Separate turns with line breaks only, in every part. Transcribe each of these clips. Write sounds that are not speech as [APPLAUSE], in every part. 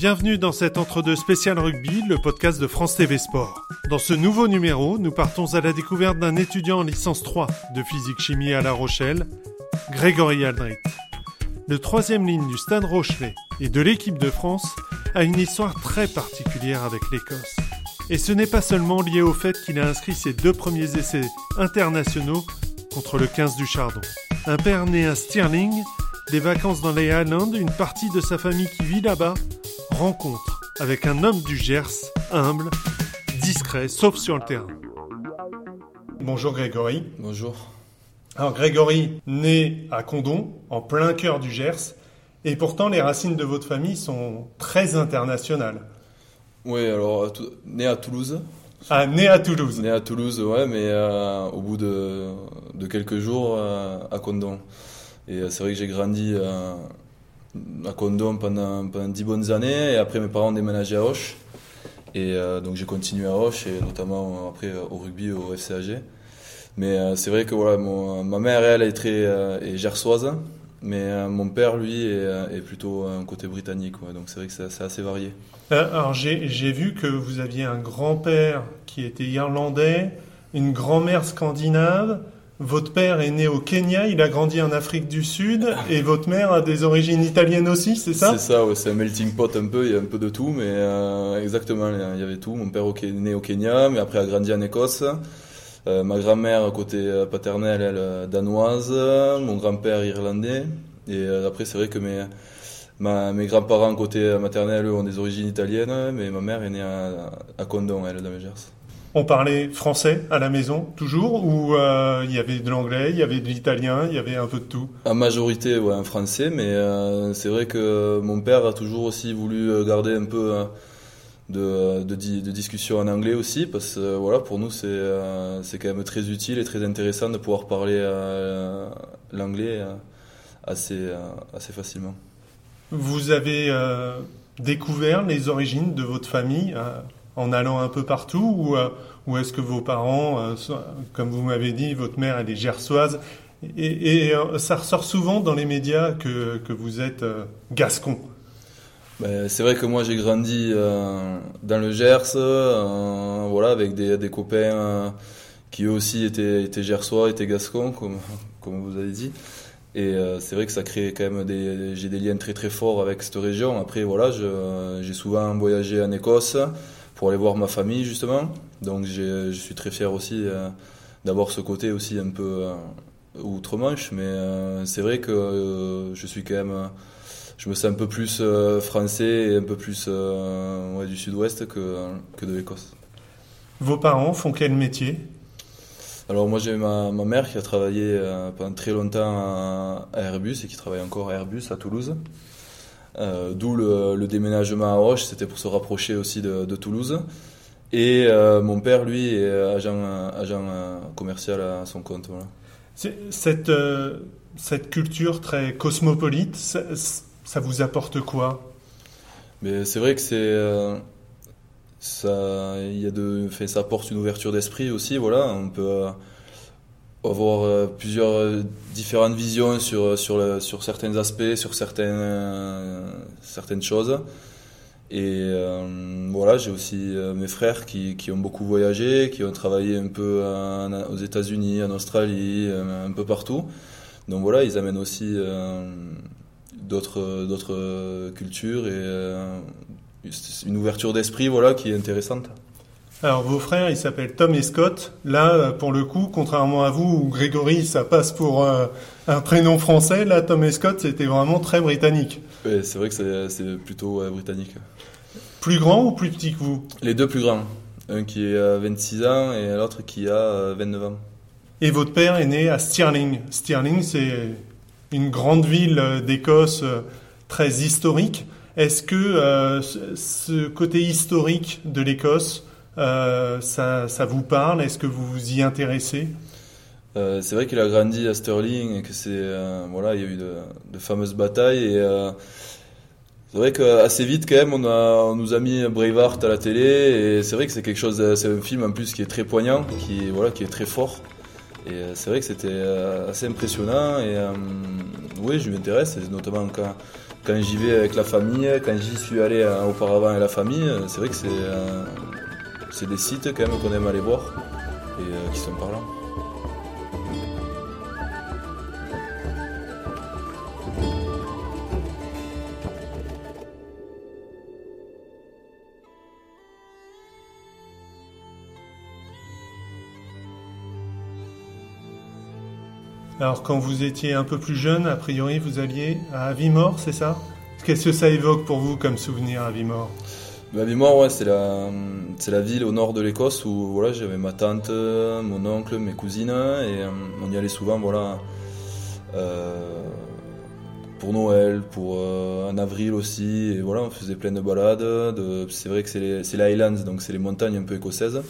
Bienvenue dans cet entre-deux spécial rugby, le podcast de France TV Sport. Dans ce nouveau numéro, nous partons à la découverte d'un étudiant en licence 3 de physique-chimie à La Rochelle, Grégory Aldrit. Le troisième ligne du Stade Rochelet et de l'équipe de France a une histoire très particulière avec l'Écosse. Et ce n'est pas seulement lié au fait qu'il a inscrit ses deux premiers essais internationaux contre le 15 du Chardon. Un père né à Stirling, des vacances dans les Highlands, une partie de sa famille qui vit là-bas, rencontre avec un homme du Gers, humble, discret, sauf sur le terrain. Bonjour Grégory.
Bonjour.
Alors Grégory, né à Condon, en plein cœur du Gers, et pourtant les racines de votre famille sont très internationales.
Oui, alors né à Toulouse.
Ah, né à Toulouse.
Né à Toulouse, ouais, mais euh, au bout de, de quelques jours euh, à Condon. Et euh, c'est vrai que j'ai grandi à Condom pendant, pendant 10 bonnes années. Et après, mes parents ont déménagé à Hoche. Et euh, donc, j'ai continué à Hoche, et notamment après au rugby au FCAG. Mais euh, c'est vrai que voilà, ma mère, elle, est très gersoise. Mais mon père, lui, est, plutôt un côté britannique. donc, c'est vrai que c'est assez varié.
alors, j'ai vu que vous aviez un grand-père qui était irlandais, une grand-mère scandinave. Votre père est né au Kenya, il a grandi en Afrique du Sud, et votre mère a des origines italiennes aussi, c'est ça?
C'est ça, c'est un melting pot un peu, il y a un peu de tout, mais euh, exactement, il y avait tout. Mon père est né au Kenya, mais après a grandi en Écosse. Euh, ma grand-mère, côté euh, paternel, elle, danoise, mon grand-père irlandais, et après c'est vrai que mes, mes grands-parents, côté maternel, ont des origines italiennes, mais ma mère est née à, à Condon, elle, dans le Gers.
On parlait français à la maison, toujours Ou euh, il y avait de l'anglais, il y avait de l'italien, il y avait un peu de tout?
En majorité, ouais, en français, mais euh, c'est vrai que mon père a toujours aussi voulu euh, garder un peu de, de, de discussion en anglais aussi, parce que voilà, pour nous, c'est c'est quand même très utile et très intéressant de pouvoir parler l'anglais assez, assez facilement.
Vous avez découvert les origines de votre famille en allant un peu partout ou, euh, est-ce que vos parents, euh, comme vous m'avez dit, votre mère elle est gersoise et, euh, ça ressort souvent dans les médias que, que vous êtes gascon.
Ben, c'est vrai que moi j'ai grandi dans le Gers, voilà, avec des, des copains qui eux aussi étaient, étaient gersois, étaient gascons, comme, comme vous avez dit. Et c'est vrai que ça crée quand même des, j'ai des liens très très forts avec cette région. Après voilà, j'ai souvent voyagé en Écosse pour aller voir ma famille justement. Donc je suis très fier aussi euh, d'avoir ce côté aussi un peu euh, outre-Manche, mais euh, c'est vrai que je suis quand même, je me sens un peu plus français et un peu plus ouais, du sud-ouest que, que de l'Écosse.
Vos parents font quel métier?
Alors moi j'ai ma, ma, mère qui a travaillé pendant très longtemps à, Airbus et qui travaille encore à Airbus à Toulouse. Euh, d'où le, déménagement à Roche, c'était pour se rapprocher aussi de, Toulouse. Et euh, mon père, lui, est agent, agent commercial à son compte. Voilà.
Cette, euh, cette culture très cosmopolite, ça, vous apporte quoi?
Mais c'est vrai que c'est ça, il y a de, fait, ça apporte une ouverture d'esprit aussi. Voilà, on peut avoir euh, plusieurs euh, différentes visions sur, sur, sur certains aspects, sur certaines, euh, certaines choses. Et voilà, j'ai aussi mes frères qui, qui, ont beaucoup voyagé, qui ont travaillé un peu aux États-Unis, en Australie, un peu partout. Donc voilà, ils amènent aussi d'autres d'autres cultures et une ouverture d'esprit voilà, qui est intéressante.
Alors vos frères, ils s'appellent Tom et Scott. Là, pour le coup, contrairement à vous, où Grégory, ça passe pour euh, un prénom français, là, Tom et Scott, c'était vraiment très britannique.
Oui, c'est vrai que c'est plutôt britannique.
Plus grand ou plus petit que vous?
Les deux plus grands. Un qui a 26 ans et l'autre qui a 29 ans.
Et votre père est né à Stirling. Stirling, c'est une grande ville d'Écosse euh, très historique. Est-ce que euh, ce côté historique de l'Écosse euh, ça, vous parle? Est-ce que vous vous y intéressez?
Euh, C'est vrai qu'il a grandi à Sterling et que c'est euh, voilà, il y a eu de, fameuses batailles et c'est vrai qu'assez vite quand même on, a, nous a mis Braveheart à la télé et c'est vrai que c'est quelque chose, c'est un film en plus qui est très poignant, qui voilà, qui est très fort. Et c'est vrai que c'était assez impressionnant et oui, je m'intéresse, notamment quand, quand j'y vais avec la famille, quand j'y suis allé auparavant avec la famille, c'est vrai que c'est des sites quand même qu'on aime aller voir et qui sont parlants.
Alors quand vous étiez un peu plus jeune, a priori vous alliez à Avimor, c'est ça? Qu'est-ce que ça évoque pour vous comme souvenir Avimor?
Bah, Avimor, ouais, c'est la, c'est la ville au nord de l'Écosse où voilà, j'avais ma tante, mon oncle, mes cousines et euh, on y allait souvent voilà, euh, pour Noël, pour euh, en avril aussi et voilà, on faisait plein de balades. De, c'est vrai que c'est les, c'est Highlands, donc c'est les montagnes un peu écossaises.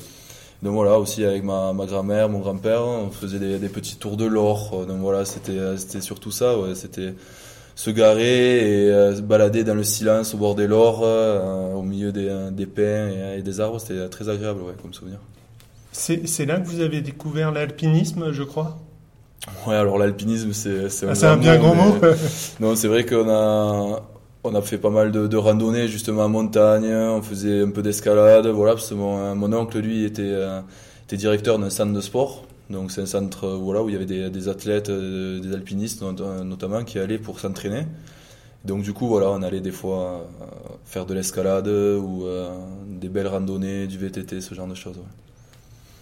Donc voilà, aussi avec ma, ma grand-mère, mon grand-père, on faisait des, des, petits tours de l'or. Donc voilà, c'était, c'était surtout ça. Ouais. C'était se garer et euh, se balader dans le silence au bord des lors, euh, au milieu des, des pins et, des arbres. C'était très agréable ouais, comme souvenir.
C'est, là que vous avez découvert l'alpinisme, je crois?
Ouais, alors l'alpinisme, c'est,
c'est un, ah, un bien grand mot. [LAUGHS]
non, c'est vrai qu'on a, on a fait pas mal de, de, randonnées justement en montagne, on faisait un peu d'escalade, voilà, parce que mon, mon oncle lui était, euh, était directeur d'un centre de sport, donc c'est un centre euh, voilà, où il y avait des, des athlètes, euh, des alpinistes notamment qui allaient pour s'entraîner. Donc du coup voilà, on allait des fois faire de l'escalade ou des belles randonnées, du VTT, ce genre de choses. Ouais.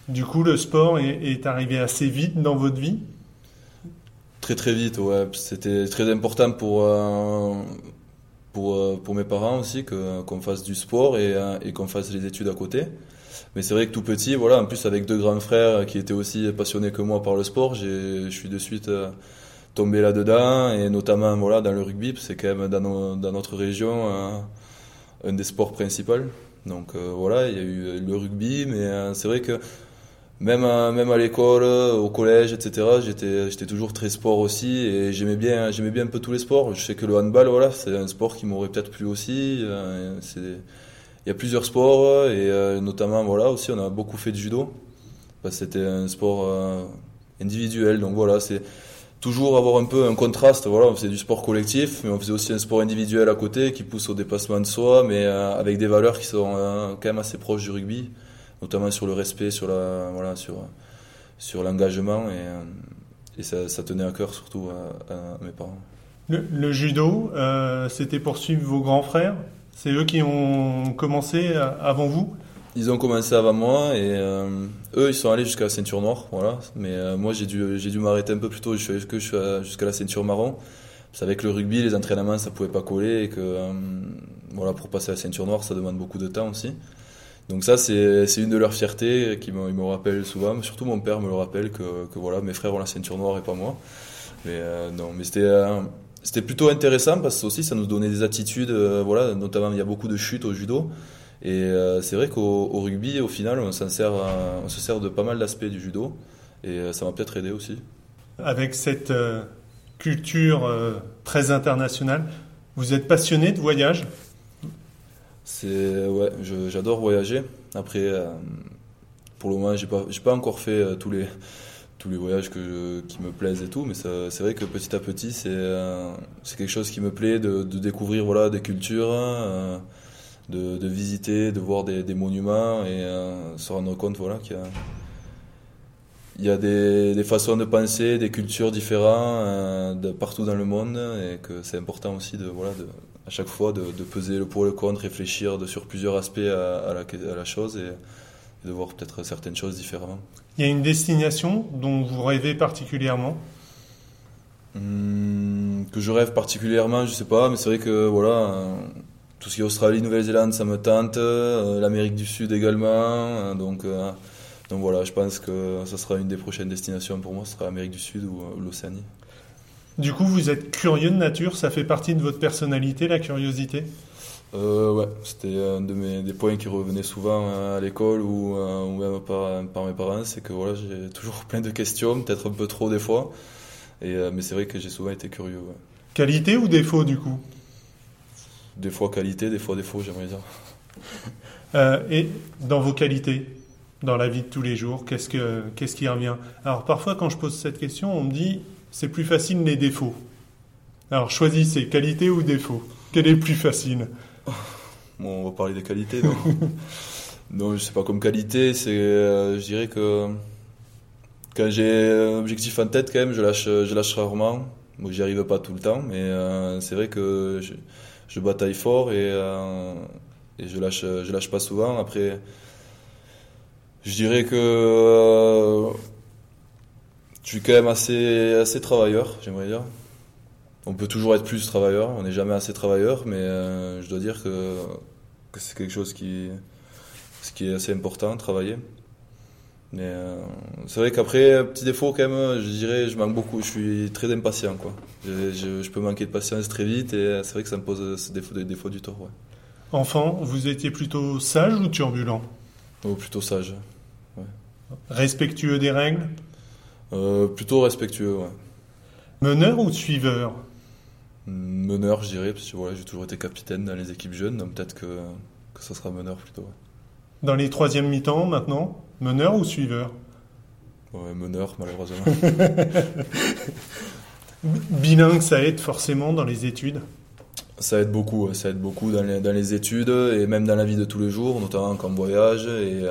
Du coup le sport est, est arrivé assez vite dans votre vie?
Très très vite, ouais. C'était très important pour pour, euh, pour mes parents aussi qu'on fasse du sport et, euh, et qu'on fasse les études à côté. Mais c'est vrai que tout petit, voilà, en plus avec deux grands frères qui étaient aussi passionnés que moi par le sport, je suis de suite euh, tombé là-dedans et notamment voilà dans le rugby, c'est quand même dans, notre région un des sports principaux. Donc voilà, il y a eu le rugby, mais c'est vrai que même à, même à l'école, au collège, etc. J'étais, toujours très sport aussi et j'aimais bien, j'aimais bien un peu tous les sports. Je sais que le handball, voilà, c'est un sport qui m'aurait peut-être plu aussi. Euh, il y a plusieurs sports et euh, notamment, voilà, aussi on a beaucoup fait de judo. c'était un sport euh, individuel, donc voilà, c'est toujours avoir un peu un contraste. Voilà, on faisait du sport collectif, mais on faisait aussi un sport individuel à côté qui pousse au dépassement de soi, mais avec des valeurs qui sont quand même assez proches du rugby notamment sur le respect, sur la voilà, sur sur l'engagement et, euh, ça, tenait à cœur surtout à, mes parents.
Le, judo, euh, c'était pour suivre vos grands frères? C'est eux qui ont commencé euh, avant vous.
Ils ont commencé avant moi et eux ils sont allés jusqu'à la ceinture noire, voilà. Mais moi j'ai dû j'ai dû m'arrêter un peu plus tôt. Je suis que jusqu'à la ceinture marron. Parce qu'avec le rugby, les entraînements ça pouvait pas coller et que voilà pour passer à la ceinture noire ça demande beaucoup de temps aussi. Donc ça, c'est une de leurs fiertés qui me, me rappelle souvent. Surtout mon père me le rappelle que, que, voilà, mes frères ont la ceinture noire et pas moi. Mais euh, non, mais c'était euh, c'était plutôt intéressant parce que aussi ça nous donnait des attitudes. Euh, voilà, notamment il y a beaucoup de chutes au judo. Et c'est vrai qu'au rugby, au final, on, sert, on se sert de pas mal d'aspects du judo. Et ça m'a peut-être aidé aussi.
Avec cette culture très internationale, vous êtes passionné de voyage?
C'est ouais, j'adore voyager. Après, euh, pour le moment, j'ai pas, pas encore fait euh, tous les tous les voyages que qui me plaisent et tout, mais c'est vrai que petit à petit, c'est euh, quelque chose qui me plaît de, découvrir voilà des cultures, de, de, visiter, de voir des, monuments et se rendre compte voilà qu'il y a des, des, façons de penser, des cultures différentes de partout dans le monde et que c'est important aussi de voilà à chaque fois de, peser le pour et le contre, réfléchir de, sur plusieurs aspects à, la, chose et, de voir peut-être certaines choses différemment.
Il y a une destination dont vous rêvez particulièrement?
Hmm, Que je rêve particulièrement, je sais pas, mais c'est vrai que voilà, tout ce qui est Australie, Nouvelle-Zélande, ça me tente, euh, l'Amérique du Sud également, euh, donc. Euh, donc voilà, je pense que ça sera une des prochaines destinations pour moi, ce sera l'Amérique du Sud ou l'Océanie.
Du coup, vous êtes curieux de nature, ça fait partie de votre personnalité, la curiosité?
Euh, Ouais, c'était un de mes, des points qui revenaient souvent à l'école ou, euh, ou, même par, mes parents, c'est que voilà, j'ai toujours plein de questions, peut-être un peu trop des fois, et, euh, mais c'est vrai que j'ai souvent été curieux.
Qualité ou défaut du coup?
Des fois qualité, des fois défaut, j'aimerais dire. [LAUGHS]
Euh, et dans vos qualités dans la vie de tous les jours Qu'est-ce, que, qu'est-ce qui revient Alors parfois quand je pose cette question, on me dit c'est plus facile les défauts. Alors choisissez qualité ou défaut? Quel est le plus facile?
Bon, on va parler des qualités. Non, [LAUGHS] non je sais pas comme qualité, c'est, euh, je dirais que quand j'ai un objectif en tête, quand même, je lâche, je lâche rarement. Bon, j'y arrive pas tout le temps, mais euh, c'est vrai que je, je, bataille fort et, euh, et je lâche, je lâche pas souvent. Après, je dirais que je suis quand même assez, assez travailleur, j'aimerais dire. On peut toujours être plus travailleur, on n'est jamais assez travailleur, mais euh, je dois dire que, que c'est quelque chose qui, est assez important, travailler. Mais euh, c'est vrai qu'après, petit défaut quand même, je dirais, je manque beaucoup, je suis très impatient. Quoi. Je, je, je peux manquer de patience très vite et c'est vrai que ça me pose ce défaut, des défauts du tort. Ouais.
Enfant, vous étiez plutôt sage ou turbulent?
Oh, plutôt sage. Ouais.
Respectueux des règles?
Euh, Plutôt respectueux, ouais.
Meneur ou suiveur?
Meneur, je dirais, parce que voilà, j'ai toujours été capitaine dans les équipes jeunes, donc peut-être que, que ça sera meneur plutôt. Ouais.
Dans les troisièmes mi-temps maintenant, meneur ou suiveur?
Ouais, meneur, malheureusement. [LAUGHS]
Bilingue, ça aide forcément dans les études?
Ça aide beaucoup, ça aide beaucoup dans les, dans les, études et même dans la vie de tous les jours, notamment quand on voyage. Et,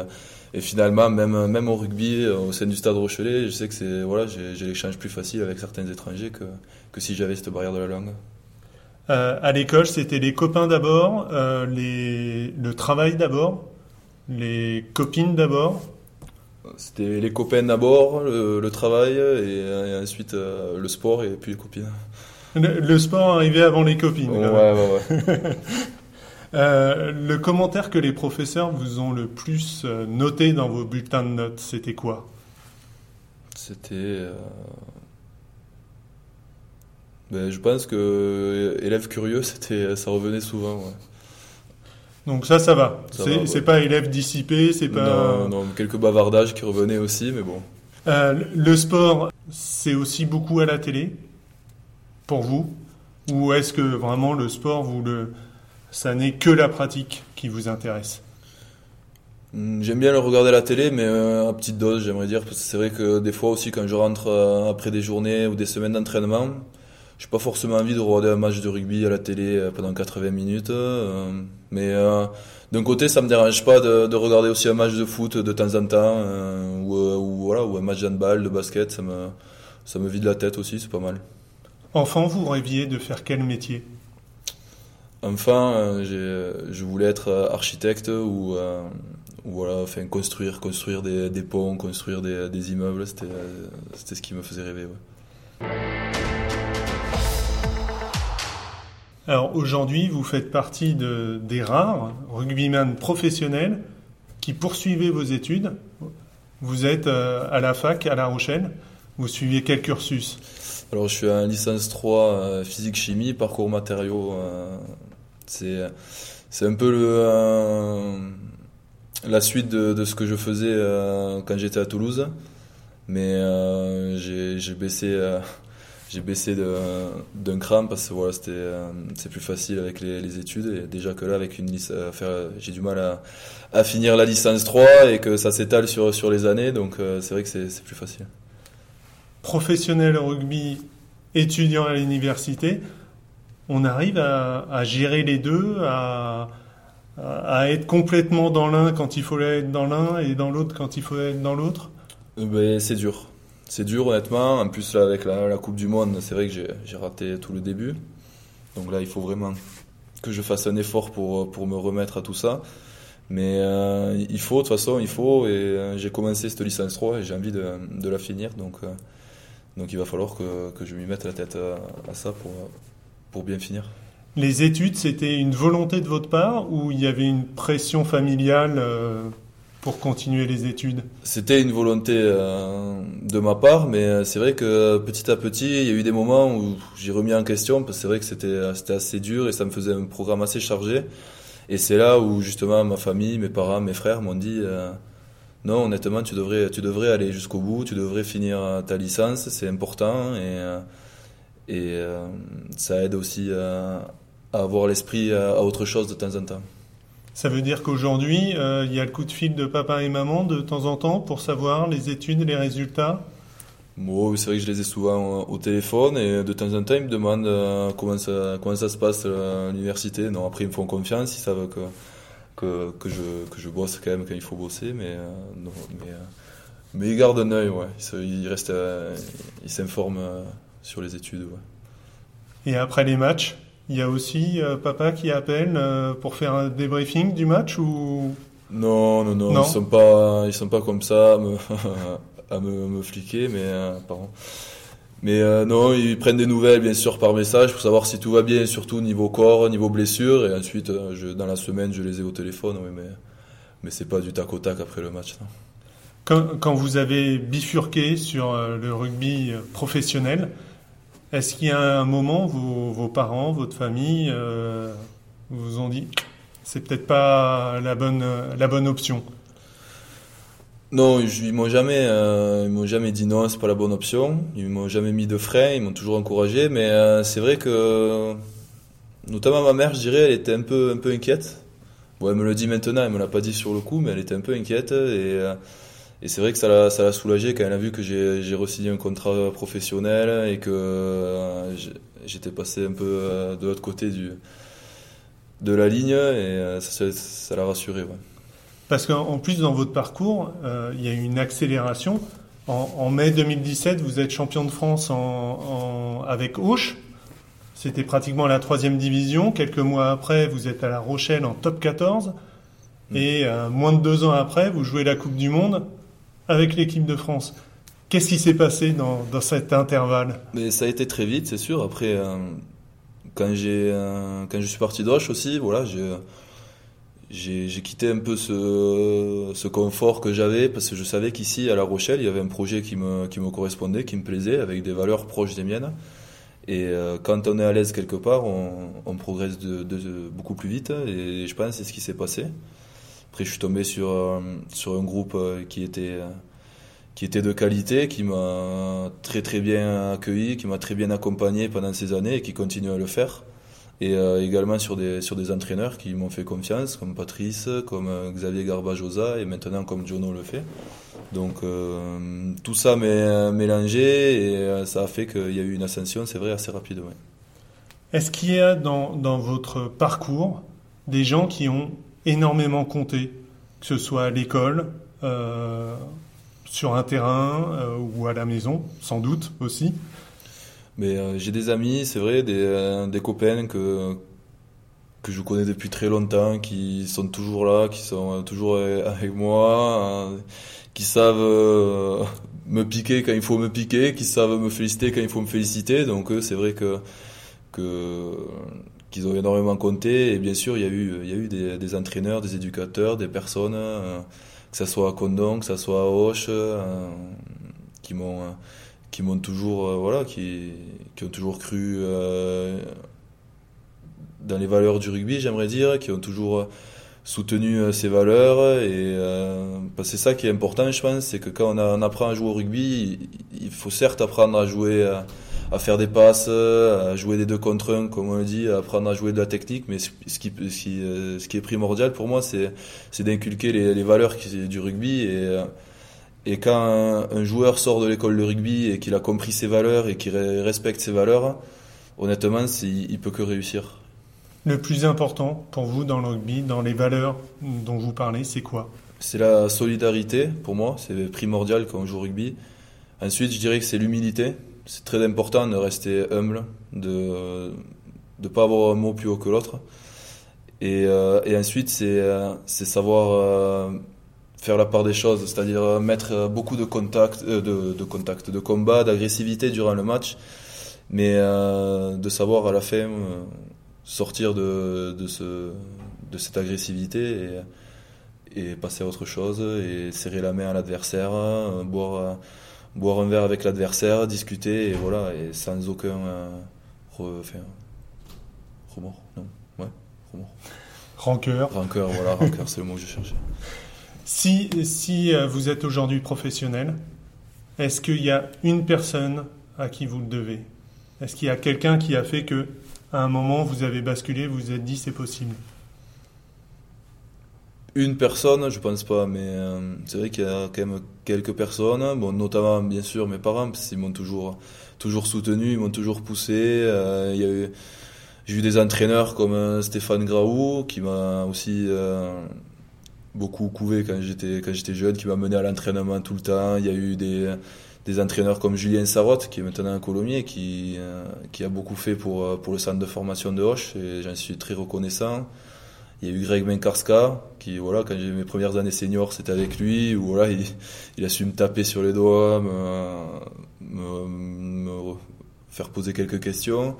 et finalement, même, même au rugby, au sein du stade Rochelet, je sais que c'est voilà, j'ai l'échange plus facile avec certains étrangers que, que si j'avais cette barrière de la langue.
Euh, à l'école, c'était les copains d'abord, euh, les... le travail d'abord, les copines d'abord
C'était les copains d'abord, le, le, travail et, et ensuite euh, le sport et puis les copines.
Le, le, sport arrivait avant les copines.
Ouais, ouais, ouais. [LAUGHS]
euh, le commentaire que les professeurs vous ont le plus euh, noté dans vos bulletins de notes, c'était quoi?
C'était. Euh... Ben, je pense que élève curieux, [LAUGHS] c'était, ça revenait souvent. Ouais.
Donc ça, ça va. C'est ouais. pas élève dissipé, c'est pas.
Non, non, quelques bavardages qui revenaient aussi, mais bon.
Euh, le sport, c'est aussi beaucoup à la télé? Pour vous? Ou est-ce que vraiment le sport, vous le, ça n'est que la pratique qui vous intéresse
J'aime bien le regarder à la télé, mais à petite dose, j'aimerais dire. Parce que c'est vrai que des fois aussi, quand je rentre après des journées ou des semaines d'entraînement, j'ai pas forcément envie de regarder un match de rugby à la télé pendant 80 minutes. Mais d'un côté, ça me dérange pas de, de, regarder aussi un match de foot de temps en temps, ou, ou, voilà, ou un match d'handball, de basket. Ça me, ça me vide la tête aussi, c'est pas mal.
Enfant, vous rêviez de faire quel métier?
Enfant, euh, je voulais être architecte ou, euh, voilà, enfin, construire, construire des, des ponts, construire des, des immeubles, c'était ce qui me faisait rêver. Ouais.
Alors aujourd'hui, vous faites partie de, des rares rugbyman professionnels qui poursuivez vos études. Vous êtes euh, à la fac à La Rochelle, vous suivez quel cursus?
Alors, je suis en licence 3 euh, physique-chimie, parcours matériaux. C'est, c'est un peu le, euh, la suite de, de, ce que je faisais euh, quand j'étais à Toulouse. Mais euh, j'ai, baissé, j'ai baissé d'un cran parce que voilà, c'était, c'est plus facile avec les, les, études. Et déjà que là, avec une j'ai du mal à, à finir la licence 3 et que ça s'étale sur, sur les années. Donc, c'est vrai que c'est plus facile
professionnel rugby, étudiant à l'université, on arrive à, gérer les deux, à, être complètement dans l'un quand il faut être dans l'un et dans l'autre quand il faut être dans l'autre
ben, C'est dur. C'est dur honnêtement. En plus là, avec la, Coupe du Monde, c'est vrai que j'ai raté tout le début. Donc là, il faut vraiment que je fasse un effort pour, pour me remettre à tout ça. Mais euh, il faut, de toute façon, il faut. Et euh, j'ai commencé cette licence 3 et j'ai envie de, de, la finir. Donc, euh, donc il va falloir que, que je m'y mette la tête à, ça pour, pour bien finir.
Les études, c'était une volonté de votre part ou il y avait une pression familiale euh, pour continuer les études?
C'était une volonté euh, de ma part, mais c'est vrai que petit à petit, il y a eu des moments où j'ai remis en question, parce que c'est vrai que c'était assez dur et ça me faisait un programme assez chargé. Et c'est là où justement ma famille, mes parents, mes frères m'ont dit... Euh, non, honnêtement, tu devrais, tu devrais aller jusqu'au bout, tu devrais finir ta licence, c'est important et, et euh, ça aide aussi à, à avoir l'esprit à, à, autre chose de temps en temps.
Ça veut dire qu'aujourd'hui, euh, il y a le coup de fil de papa et maman de temps en temps pour savoir les études, les résultats?
Moi, c'est vrai que je les ai souvent au téléphone et de temps en temps, ils me demandent euh, comment, ça, comment ça se passe à l'université. Non, après, ils me font confiance, ils savent que, que, que, je, que je bosse quand même quand il faut bosser, mais, euh, non, mais, euh, mais, ils gardent un œil, ouais. Ils, ils restent, ils s'informent sur les études. Ouais.
Et après les matchs, il y a aussi papa qui appelle pour faire un débriefing du match ou?
Non, non, non, ils sont pas, ils sont pas comme ça. à me, [LAUGHS] me fliquer, mais euh, pardon. Mais euh, non, ils prennent des nouvelles bien sûr par message pour savoir si tout va bien, surtout niveau corps, niveau blessure, et ensuite euh, je, dans la semaine je les ai au téléphone, oui, mais mais c'est pas du tac au tac après le match.
Quand, quand, vous avez bifurqué sur le rugby professionnel, est-ce qu'il y a un moment vos, vos parents, votre famille vous ont dit c'est peut-être pas la bonne la bonne option?
Non, ils m'ont jamais, euh, ils m'ont jamais dit non, c'est pas la bonne option. Ils m'ont jamais mis de frein, ils m'ont toujours encouragé. Mais euh, c'est vrai que, notamment ma mère, je dirais, elle était un peu, un peu inquiète. Bon, elle me le dit maintenant, elle me l'a pas dit sur le coup, mais elle était un peu inquiète. Et, euh, et c'est vrai que ça l'a, ça l'a soulagé quand elle a vu que j'ai, j'ai re-signé un contrat professionnel et que j'étais passé un peu de l'autre côté du, de la ligne et ça, ça, l'a rassuré. Ouais.
Parce qu'en plus, dans votre parcours, euh, il y a eu une accélération. En, mai 2017, vous êtes champion de France en, avec Auch. C'était pratiquement la troisième division. Quelques mois après, vous êtes à La Rochelle en top 14. Mm. Et euh, moins de deux ans après, vous jouez la Coupe du Monde avec l'équipe de France. Qu'est-ce qui s'est passé dans, dans, cet intervalle?
Mais ça a été très vite, c'est sûr. Après, euh, quand j'ai quand je suis parti d'Auch aussi, voilà, j'ai quitté un peu ce, confort que j'avais parce que je savais qu'ici à La Rochelle il y avait un projet qui me, qui me correspondait, qui me plaisait, avec des valeurs proches des miennes. Et euh, quand on est à l'aise quelque part, on, progresse beaucoup plus vite. Et je pense que c'est ce qui s'est passé. Après, je suis tombé sur, euh, sur un groupe euh, qui était, qui était de qualité, qui m'a très très bien accueilli, qui m'a très bien accompagné pendant ces années et qui continue à le faire et euh, également sur des, sur des entraîneurs qui m'ont fait confiance, comme Patrice, comme euh, Xavier Garbajosa et maintenant comme Jono le fait. Donc euh, tout ça m'est mélangé et ça a fait qu'il y a eu une ascension, c'est vrai, assez rapide.
Est-ce qu'il y a dans, dans, votre parcours des gens qui ont énormément compté, que ce soit à l'école, sur un terrain ou à la maison, sans doute aussi
mais euh, j'ai des amis, c'est vrai, des, euh, des copains que, que je connais depuis très longtemps, qui sont toujours là, qui sont euh, toujours avec moi, qui savent me piquer quand il faut me piquer, qui savent me féliciter quand il faut me féliciter. Donc c'est vrai que, que qu'ils ont énormément compté. Et bien sûr, il y a eu, il y a eu des, entraîneurs, des éducateurs, des personnes, que ce soit à Condon, que ce soit à Auch, qui m'ont qui m'ont toujours, euh, voilà, qui, qui, ont toujours cru euh, dans les valeurs du rugby, j'aimerais dire, qui ont toujours soutenu euh, ces valeurs. Et c'est ça qui est important, je pense, c'est que quand on, on, apprend à jouer au rugby, il, faut certes apprendre à jouer, à, faire des passes, à jouer des deux contre un, comme on le dit, à apprendre à jouer de la technique. Mais ce qui, ce qui, ce qui est primordial pour moi, c'est d'inculquer les, les, valeurs du rugby et et quand un, joueur sort de l'école de rugby et qu'il a compris ses valeurs et qu'il respecte ses valeurs, honnêtement, il, il peut que réussir.
Le plus important pour vous dans le rugby, dans les valeurs dont vous parlez, c'est quoi?
C'est la solidarité, pour moi, c'est primordial quand on joue au rugby. Ensuite, je dirais que c'est l'humilité. C'est très important de rester humble, de ne pas avoir un mot plus haut que l'autre. Et, euh, ensuite, c'est euh, savoir... Euh, faire la part des choses, c'est-à-dire mettre beaucoup de contacts, de, de contacts, de combats, d'agressivité durant le match, mais de savoir à la fin sortir de, de, ce, de cette agressivité et, et, passer à autre chose et serrer la main à l'adversaire, boire, boire un verre avec l'adversaire, discuter et voilà, et sans aucun enfin, remords, non, ouais, remords.
Rancœur.
Rancœur, voilà, rancœur, c'est le mot que je cherchais.
Si, si euh, vous êtes aujourd'hui professionnel, est-ce qu'il y a une personne à qui vous le devez? Est-ce qu'il y a quelqu'un qui a fait que, à un moment, vous avez basculé, vous vous êtes dit c'est possible?
Une personne, je pense pas, mais euh, c'est vrai qu'il y a quand même quelques personnes, bon, notamment bien sûr mes parents, parce qu'ils m'ont toujours, toujours soutenu, ils m'ont toujours poussé. Euh, il y a eu, j'ai eu des entraîneurs comme euh, Stéphane Graou, qui m'a aussi euh, beaucoup couvé quand j'étais quand j'étais jeune, qui m'a mené à l'entraînement tout le temps. Il y a eu des, des entraîneurs comme Julien Sarotte, qui est maintenant un Colomier, qui, euh, qui a beaucoup fait pour, pour le centre de formation de Hoche, et j'en suis très reconnaissant. Il y a eu Greg Menkarska, qui, voilà, quand j'ai mes premières années seniors, c'était avec lui, où voilà, il, il, a su me taper sur les doigts, me, me, me faire poser quelques questions.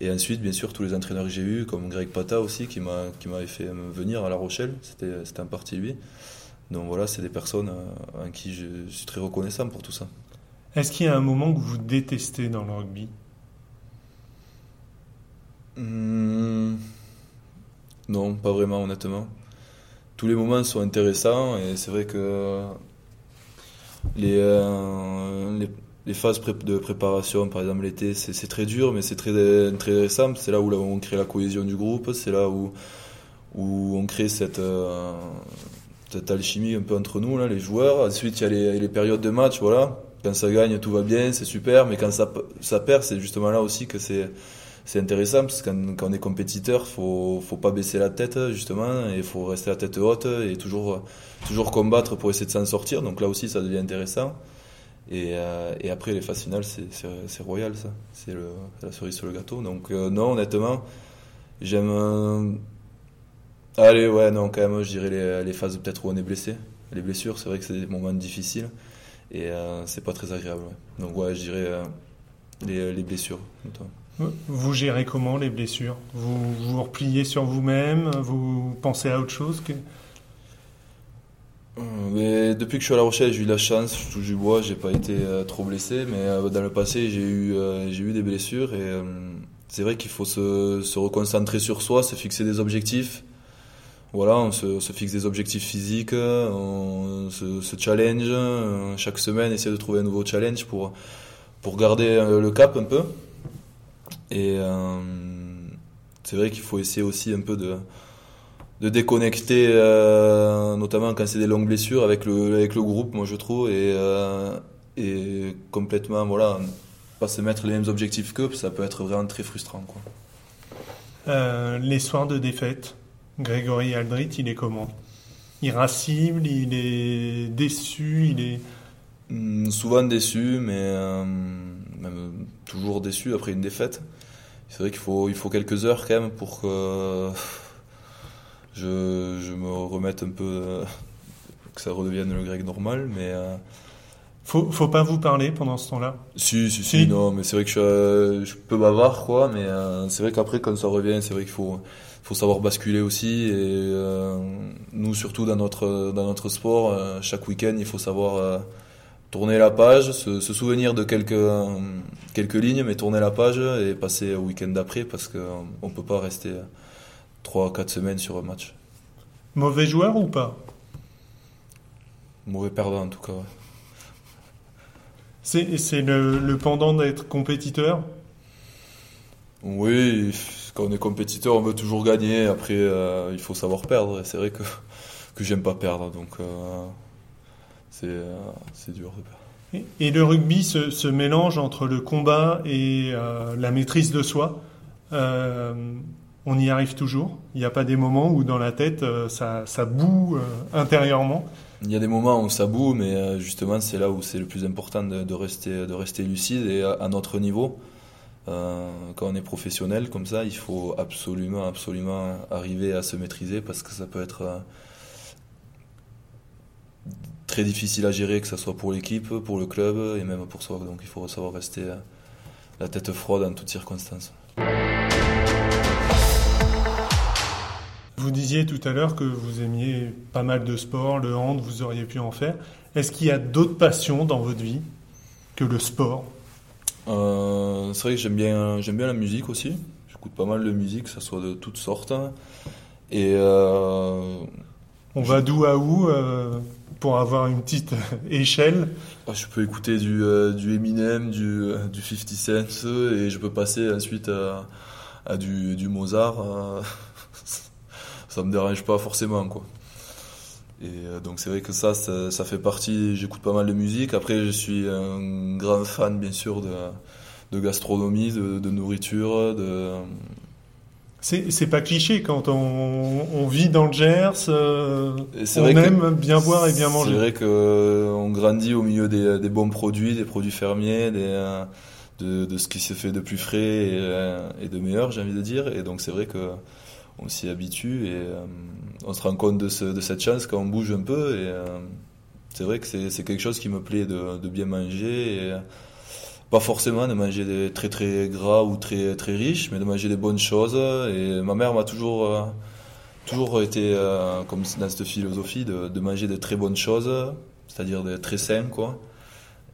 Et ensuite, bien sûr, tous les entraîneurs que j'ai eus, comme Greg Pata aussi, qui m'a qui m'avait fait venir à La Rochelle, c'était c'était en partie lui. Donc voilà, c'est des personnes à qui je suis très reconnaissant pour tout ça.
Est-ce qu'il y a un moment que vous détestez dans le rugby?
Mmh, Non, pas vraiment, honnêtement. Tous les moments sont intéressants et c'est vrai que les, euh, les phases de préparation, par exemple l'été, c'est très dur, mais c'est très, intéressant. C'est là où on crée la cohésion du groupe, c'est là où, où on crée cette, euh, cette alchimie un peu entre nous, là, les joueurs. Ensuite, il y a les, les, périodes de match, voilà. Quand ça gagne, tout va bien, c'est super, mais quand ça perd, c'est justement là aussi que c'est c'est intéressant parce que quand, est compétiteur, faut faut pas baisser la tête justement et faut rester la tête haute et toujours toujours combattre pour essayer de s'en sortir. Donc là aussi, ça devient intéressant. Et, euh, et, après, les phases finales, c'est royal, ça. C'est la cerise sur le gâteau. Donc, euh, non, honnêtement, j'aime. Allez, ouais, non, quand même, je dirais les, les phases peut-être où on est blessé. Les blessures, c'est vrai que c'est des moments difficiles. Et euh, c'est pas très agréable. Donc, ouais, je dirais les, les, blessures.
Vous gérez comment les blessures? Vous vous repliez sur vous-même? Vous pensez à autre chose que...
Mais depuis que je suis à La Rochelle, j'ai eu la chance, je touche du bois, j'ai pas été euh, trop blessé, mais euh, dans le passé, j'ai eu, euh, j'ai eu des blessures et euh, c'est vrai qu'il faut se, se reconcentrer sur soi, se fixer des objectifs. Voilà, on se, fixe des objectifs physiques, on se, challenge euh, chaque semaine, essayer de trouver un nouveau challenge pour, pour garder le cap un peu. Et c'est vrai qu'il faut essayer aussi un peu de de déconnecter, euh, notamment quand c'est des longues blessures, avec le, avec le groupe, moi je trouve, et, euh, et complètement, voilà, pas se mettre les mêmes objectifs qu'eux, ça peut être vraiment très frustrant. Quoi.
Euh, les soirs de défaite, Grégory Aldrit, il est comment? Irascible, il est déçu, il est...
Mmh, souvent déçu, mais euh, même toujours déçu après une défaite. C'est vrai qu'il faut, il faut quelques heures quand même pour que je, je me remette un peu, que ça redevienne le grec normal, mais. Euh,
faut, faut pas vous parler pendant ce temps-là?
Si, si, si, si, non, mais c'est vrai que je, je peux bavard, quoi, mais euh, c'est vrai qu'après, quand ça revient, c'est vrai qu'il faut, faut savoir basculer aussi, et euh, nous, surtout dans notre, dans notre sport, euh, chaque week-end, il faut savoir tourner la page, se, se souvenir de quelques, quelques lignes, mais tourner la page et passer au week-end d'après, parce qu'on on peut pas rester 3-4 semaines sur un match.
Mauvais joueur ou pas?
Mauvais perdant en tout cas. Ouais.
C'est le, le, pendant d'être compétiteur?
Oui, quand on est compétiteur, on veut toujours gagner. Après, euh, il faut savoir perdre. C'est vrai que, que j'aime pas perdre, donc euh, c'est euh, dur de perdre.
Et, et le rugby se, se, mélange entre le combat et euh, la maîtrise de soi. Euh, on y arrive toujours. Il n'y a pas des moments où dans la tête ça, ça boue intérieurement.
Il y a des moments où ça boue, mais justement c'est là où c'est le plus important de, de, rester, de rester lucide et à, à notre niveau. Euh, quand on est professionnel comme ça, il faut absolument, absolument arriver à se maîtriser parce que ça peut être euh, très difficile à gérer, que ce soit pour l'équipe, pour le club et même pour soi. Donc il faut savoir rester la tête froide en toutes circonstances.
Vous disiez tout à l'heure que vous aimiez pas mal de sports, le hand, vous auriez pu en faire. Est-ce qu'il y a d'autres passions dans votre vie que le sport?
Euh, C'est vrai que j'aime bien, j'aime bien la musique aussi. J'écoute pas mal de musique, que ce soit de toutes sortes. Et euh,
on va d'où à où euh, pour avoir une petite échelle
ah, Je peux écouter du, euh, Eminem, du, euh, du 50 Cent et je peux passer ensuite à, du, Mozart [LAUGHS] ça me dérange pas forcément quoi. Et euh, donc c'est vrai que ça, ça, fait partie, j'écoute pas mal de musique. Après, je suis un grand fan, bien sûr, de, de gastronomie, de, de nourriture, de...
C'est c'est pas cliché quand on, on vit dans le Gers, euh,
c'est
on
vrai
aime bien boire et bien
C'est
manger.
vrai qu'on grandit au milieu des, des bons produits, des produits fermiers, des, euh, de, de ce qui se fait de plus frais et, euh, et de meilleur, j'ai envie de dire. Et donc c'est vrai que on s'y habitue et euh, on se rend compte de, ce, de cette chance quand on bouge un peu. Et euh, c'est vrai que c'est c'est quelque chose qui me plaît de, de bien manger. Et, euh, pas forcément de manger des très très gras ou très très riches, mais de manger des bonnes choses. Et ma mère m'a toujours euh, toujours été euh, comme dans cette philosophie de, manger des très bonnes choses, c'est-à-dire des très sains quoi.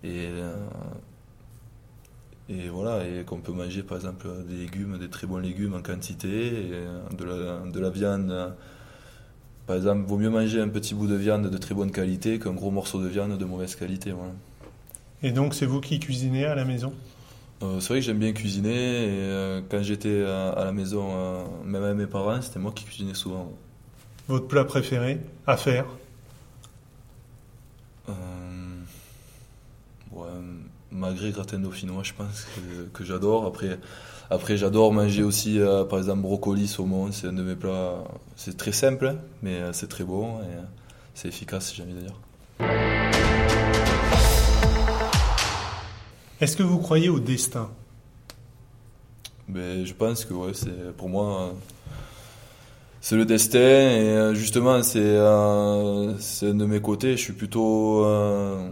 Et euh, et voilà, et qu'on peut manger par exemple des légumes, des très bons légumes en quantité, de la, de la viande. Par exemple, vaut mieux manger un petit bout de viande de très bonne qualité qu'un gros morceau de viande de mauvaise qualité. Voilà.
Et donc c'est vous qui cuisinez à la maison?
Euh, c'est vrai que j'aime bien cuisiner, et euh, quand j'étais à, à la maison, euh, même avec mes parents, c'était moi qui cuisinais souvent.
Votre plat préféré à faire?
Ouais, magret gratin dauphinois, je pense que, que j'adore. Après, après j'adore manger aussi, par exemple, brocoli, saumon. C'est un de mes plats. C'est très simple, mais c'est très bon et c'est efficace, j'ai envie de dire.
Est-ce que vous croyez au destin?
Mais je pense que ouais, c'est pour moi, c'est le destin et euh, justement c'est euh, de mes côtés. Je suis plutôt euh,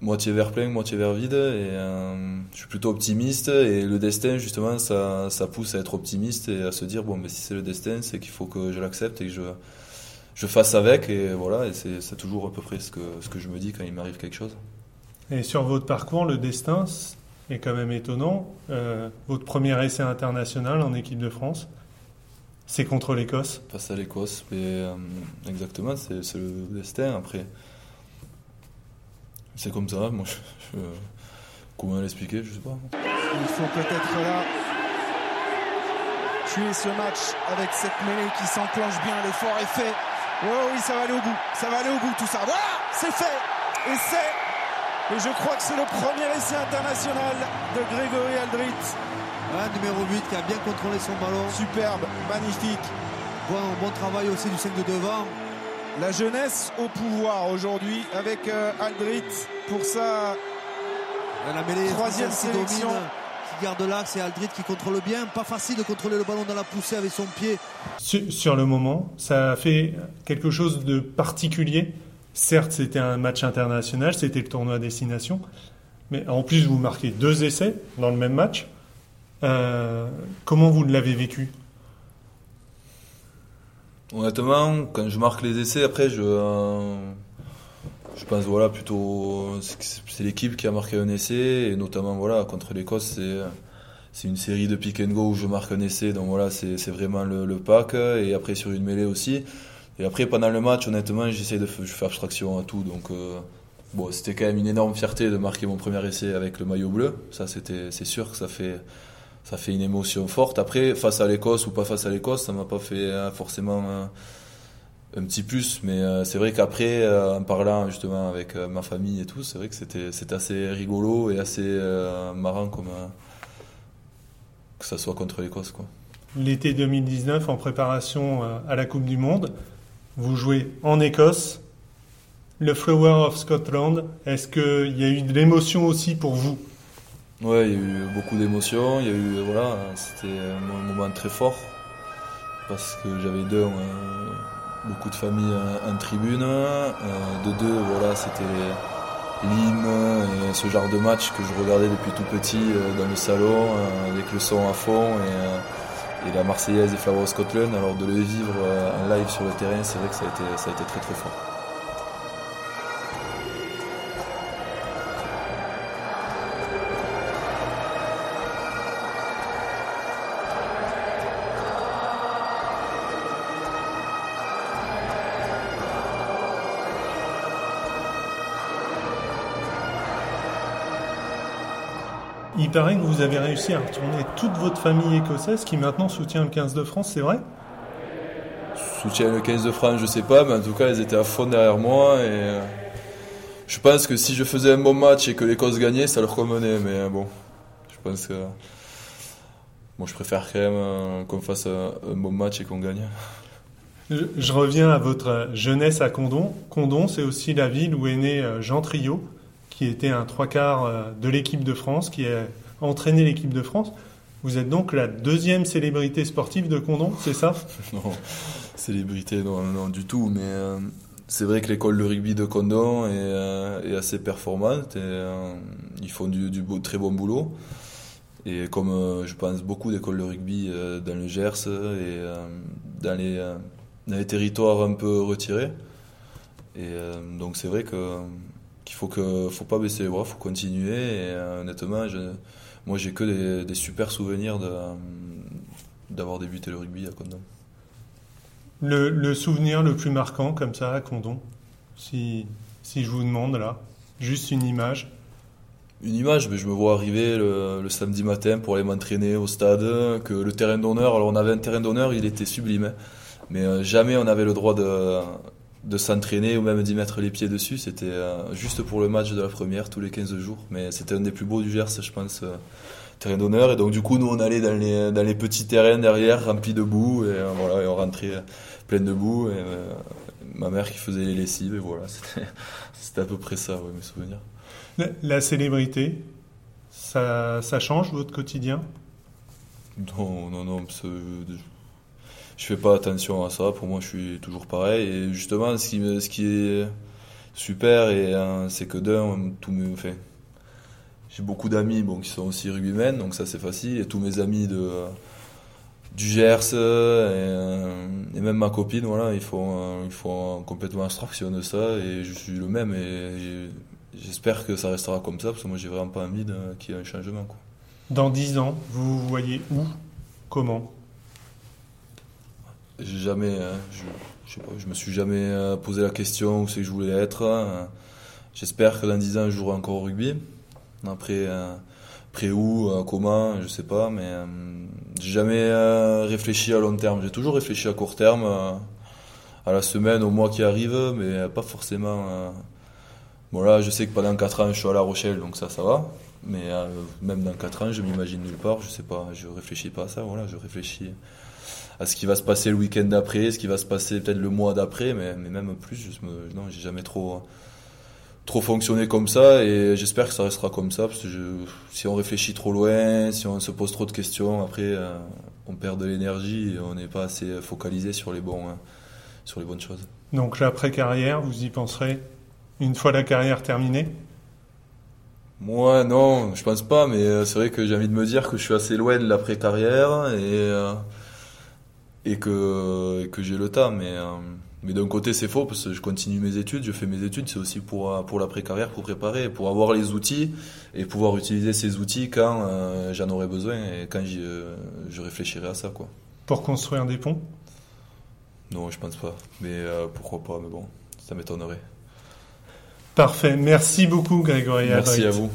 moitié vers plein, moitié vers vide et euh, je suis plutôt optimiste et le destin justement ça, ça pousse à être optimiste et à se dire bon mais si c'est le destin c'est qu'il faut que je l'accepte et que je je fasse avec et voilà et c'est toujours à peu près ce que ce que je me dis quand il m'arrive quelque chose.
Et sur votre parcours, le destin est quand même étonnant. Euh, votre premier essai international en équipe de France, c'est contre l'Écosse.
Face à l'Écosse, mais euh, exactement, c'est c'est le destin. Après, c'est comme ça. Moi, [LAUGHS] je, je- comment l'expliquer, je sais pas.
Il faut peut-être là tuer ce match avec cette mêlée qui s'enclenche bien. L'effort est fait. Oh oui, ça va aller au bout. Ça va aller au bout tout ça. Voilà, c'est fait. Et c'est. Et je crois que c'est le premier essai international de Grégory Aldrit.
Ouais, numéro 8 qui a bien contrôlé son ballon.
Superbe, magnifique.
Bon, bon travail aussi du 5 de devant.
La jeunesse au pouvoir aujourd'hui avec euh, Aldrit pour ça.
Là, la mêlée
Troisième
française qui
sélection.
domine, qui garde l'axe et Aldrit qui contrôle bien. Pas facile de contrôler le ballon dans la poussée avec son pied.
Sur, sur le moment, ça a fait quelque chose de particulier. Certes, c'était un match international, c'était le tournoi à destination, mais en plus, vous marquez deux essais dans le même match. Euh, comment vous l'avez vécu?
Honnêtement, quand je marque les essais, après, je, euh, je pense voilà plutôt c'est l'équipe qui a marqué un essai et notamment voilà contre l'Écosse, c'est une série de pick and go où je marque un essai, donc voilà c'est c'est vraiment le, le pack et après sur une mêlée aussi. Et après pendant le match, honnêtement, j'essaie de f- je fais abstraction à tout, donc euh, bon c'était quand même une énorme fierté de marquer mon premier essai avec le maillot bleu. Ça c'était c'est sûr que ça fait ça fait une émotion forte. Après, face à l'Écosse ou pas face à l'Écosse, ça m'a pas fait euh, forcément euh, un petit plus. Mais c'est vrai qu'après, euh, en parlant justement avec ma famille et tout, c'est vrai que c'était c'était assez rigolo et assez marrant comme que ça soit contre l'Écosse, quoi.
L'été 2019, en préparation à la Coupe du Monde, vous jouez en Écosse, le Flower of Scotland. Est-ce qu'il y a eu de l'émotion aussi pour vous?
Ouais, il y a eu beaucoup d'émotions. Il y a eu, voilà, c'était un moment très fort parce que j'avais deux, euh, beaucoup de familles en, en tribune. Euh, de deux, voilà, c'était l'hymne et ce genre de match que je regardais depuis tout petit euh, dans le salon euh, avec le son à fond et, euh, et la Marseillaise et Flower Scotland. Alors de le vivre euh, en live sur le terrain, c'est vrai que ça ça a été très très fort.
Il paraît que vous avez réussi à retourner toute votre famille écossaise qui maintenant soutient le 15 de France, c'est vrai?
Soutien le 15 de France, je sais pas, mais en tout cas, ils étaient à fond derrière moi. Et je pense que si je faisais un bon match et que l'Écosse gagnait, ça leur convenait. Mais bon, je pense que. Moi, je préfère quand même qu'on fasse un, bon match et qu'on gagne.
Je, reviens à votre jeunesse à Condon. Condon, c'est aussi la ville où est né Jean Trio, qui était un trois quarts de l'équipe de France, qui a entraîné l'équipe de France. Vous êtes donc la deuxième célébrité sportive de Condon, c'est ça? [LAUGHS]
Non, célébrité, non, non, du tout. Mais euh, c'est vrai que l'école de rugby de Condon est, euh, assez performante et euh, ils font du, très bon boulot. Et comme je pense beaucoup d'écoles de rugby dans le Gers et dans, les, territoires un peu retirés. Et donc c'est vrai que qu'il faut que faut pas baisser les bras, faut continuer. Et honnêtement, je, moi, j'ai que des, super souvenirs d'avoir débuté le rugby à Condon.
Le, souvenir le plus marquant, comme ça, à Condon, si, si je vous demande là, juste une image
une image, mais je me vois arriver le, samedi matin pour aller m'entraîner au stade, que le terrain d'honneur, alors on avait un terrain d'honneur, il était sublime, hein. mais euh, jamais on avait le droit de, de s'entraîner ou même d'y mettre les pieds dessus. C'était euh, juste pour le match de la première, tous les 15 jours. Mais c'était un des plus beaux du Gers, je pense, euh, terrain d'honneur. Et donc, du coup, nous, on allait dans les, dans les petits terrains derrière, remplis de boue. Et, euh, voilà, et on rentrait plein de boue. Et, ma mère qui faisait les lessives. Et voilà, [LAUGHS] c'était à peu près ça, mes souvenirs.
La, célébrité, ça, ça change votre quotidien?
Non, non, non je fais pas attention à ça. Pour moi, je suis toujours pareil. Et justement, ce qui, est super, hein, c'est que d'un, tout me fait. J'ai beaucoup d'amis bon, qui sont aussi rugbymen, donc ça c'est facile. Et tous mes amis de, du Gers et, euh, et, même ma copine, voilà, ils font, ils font complètement abstraction de ça. Et je suis le même. Et j'espère que ça restera comme ça, parce que moi j'ai vraiment pas envie qu'il y ait un changement.
Dans dix ans, vous vous voyez où? Comment?
J'ai jamais, hein, je, je, sais pas, je me suis jamais euh, posé la question où c'est que je voulais être. Hein. J'espère que dans 10 ans, je jouerai encore au rugby. Après, euh, après où, euh, comment, je sais pas, mais j'ai jamais réfléchi à long terme. J'ai toujours réfléchi à court terme, à la semaine, au mois qui arrive, mais pas forcément. Voilà, je sais que pendant 4 ans, je suis à La Rochelle, donc ça, ça va. Mais même dans 4 ans, je m'imagine nulle part, je sais pas, je réfléchis pas à ça, voilà, je réfléchis à ce qui va se passer le week-end d'après, ce qui va se passer peut-être le mois d'après, mais, mais, même plus, je me, non, j'ai jamais trop trop fonctionné comme ça et j'espère que ça restera comme ça parce que si on réfléchit trop loin, si on se pose trop de questions, après euh, on perd de l'énergie et on n'est pas assez focalisé sur les bons hein, sur les bonnes choses.
Donc l'après carrière, vous y penserez une fois la carrière terminée?
Moi non, je pense pas, mais euh, c'est vrai que j'ai envie de me dire que je suis assez loin de l'après carrière et euh, et que, que j'ai le temps. Mais, euh, mais d'un côté, c'est faux parce que je continue mes études, je fais mes études, c'est aussi pour, euh, pour l'après-carrière, pour préparer, pour avoir les outils et pouvoir utiliser ces outils quand euh, j'en aurai besoin et quand je réfléchirai à ça. Quoi.
Pour construire des ponts?
Non, je pense pas. Mais pourquoi pas, mais bon, ça m'étonnerait.
Parfait. Merci beaucoup, Grégory
Merci à vous.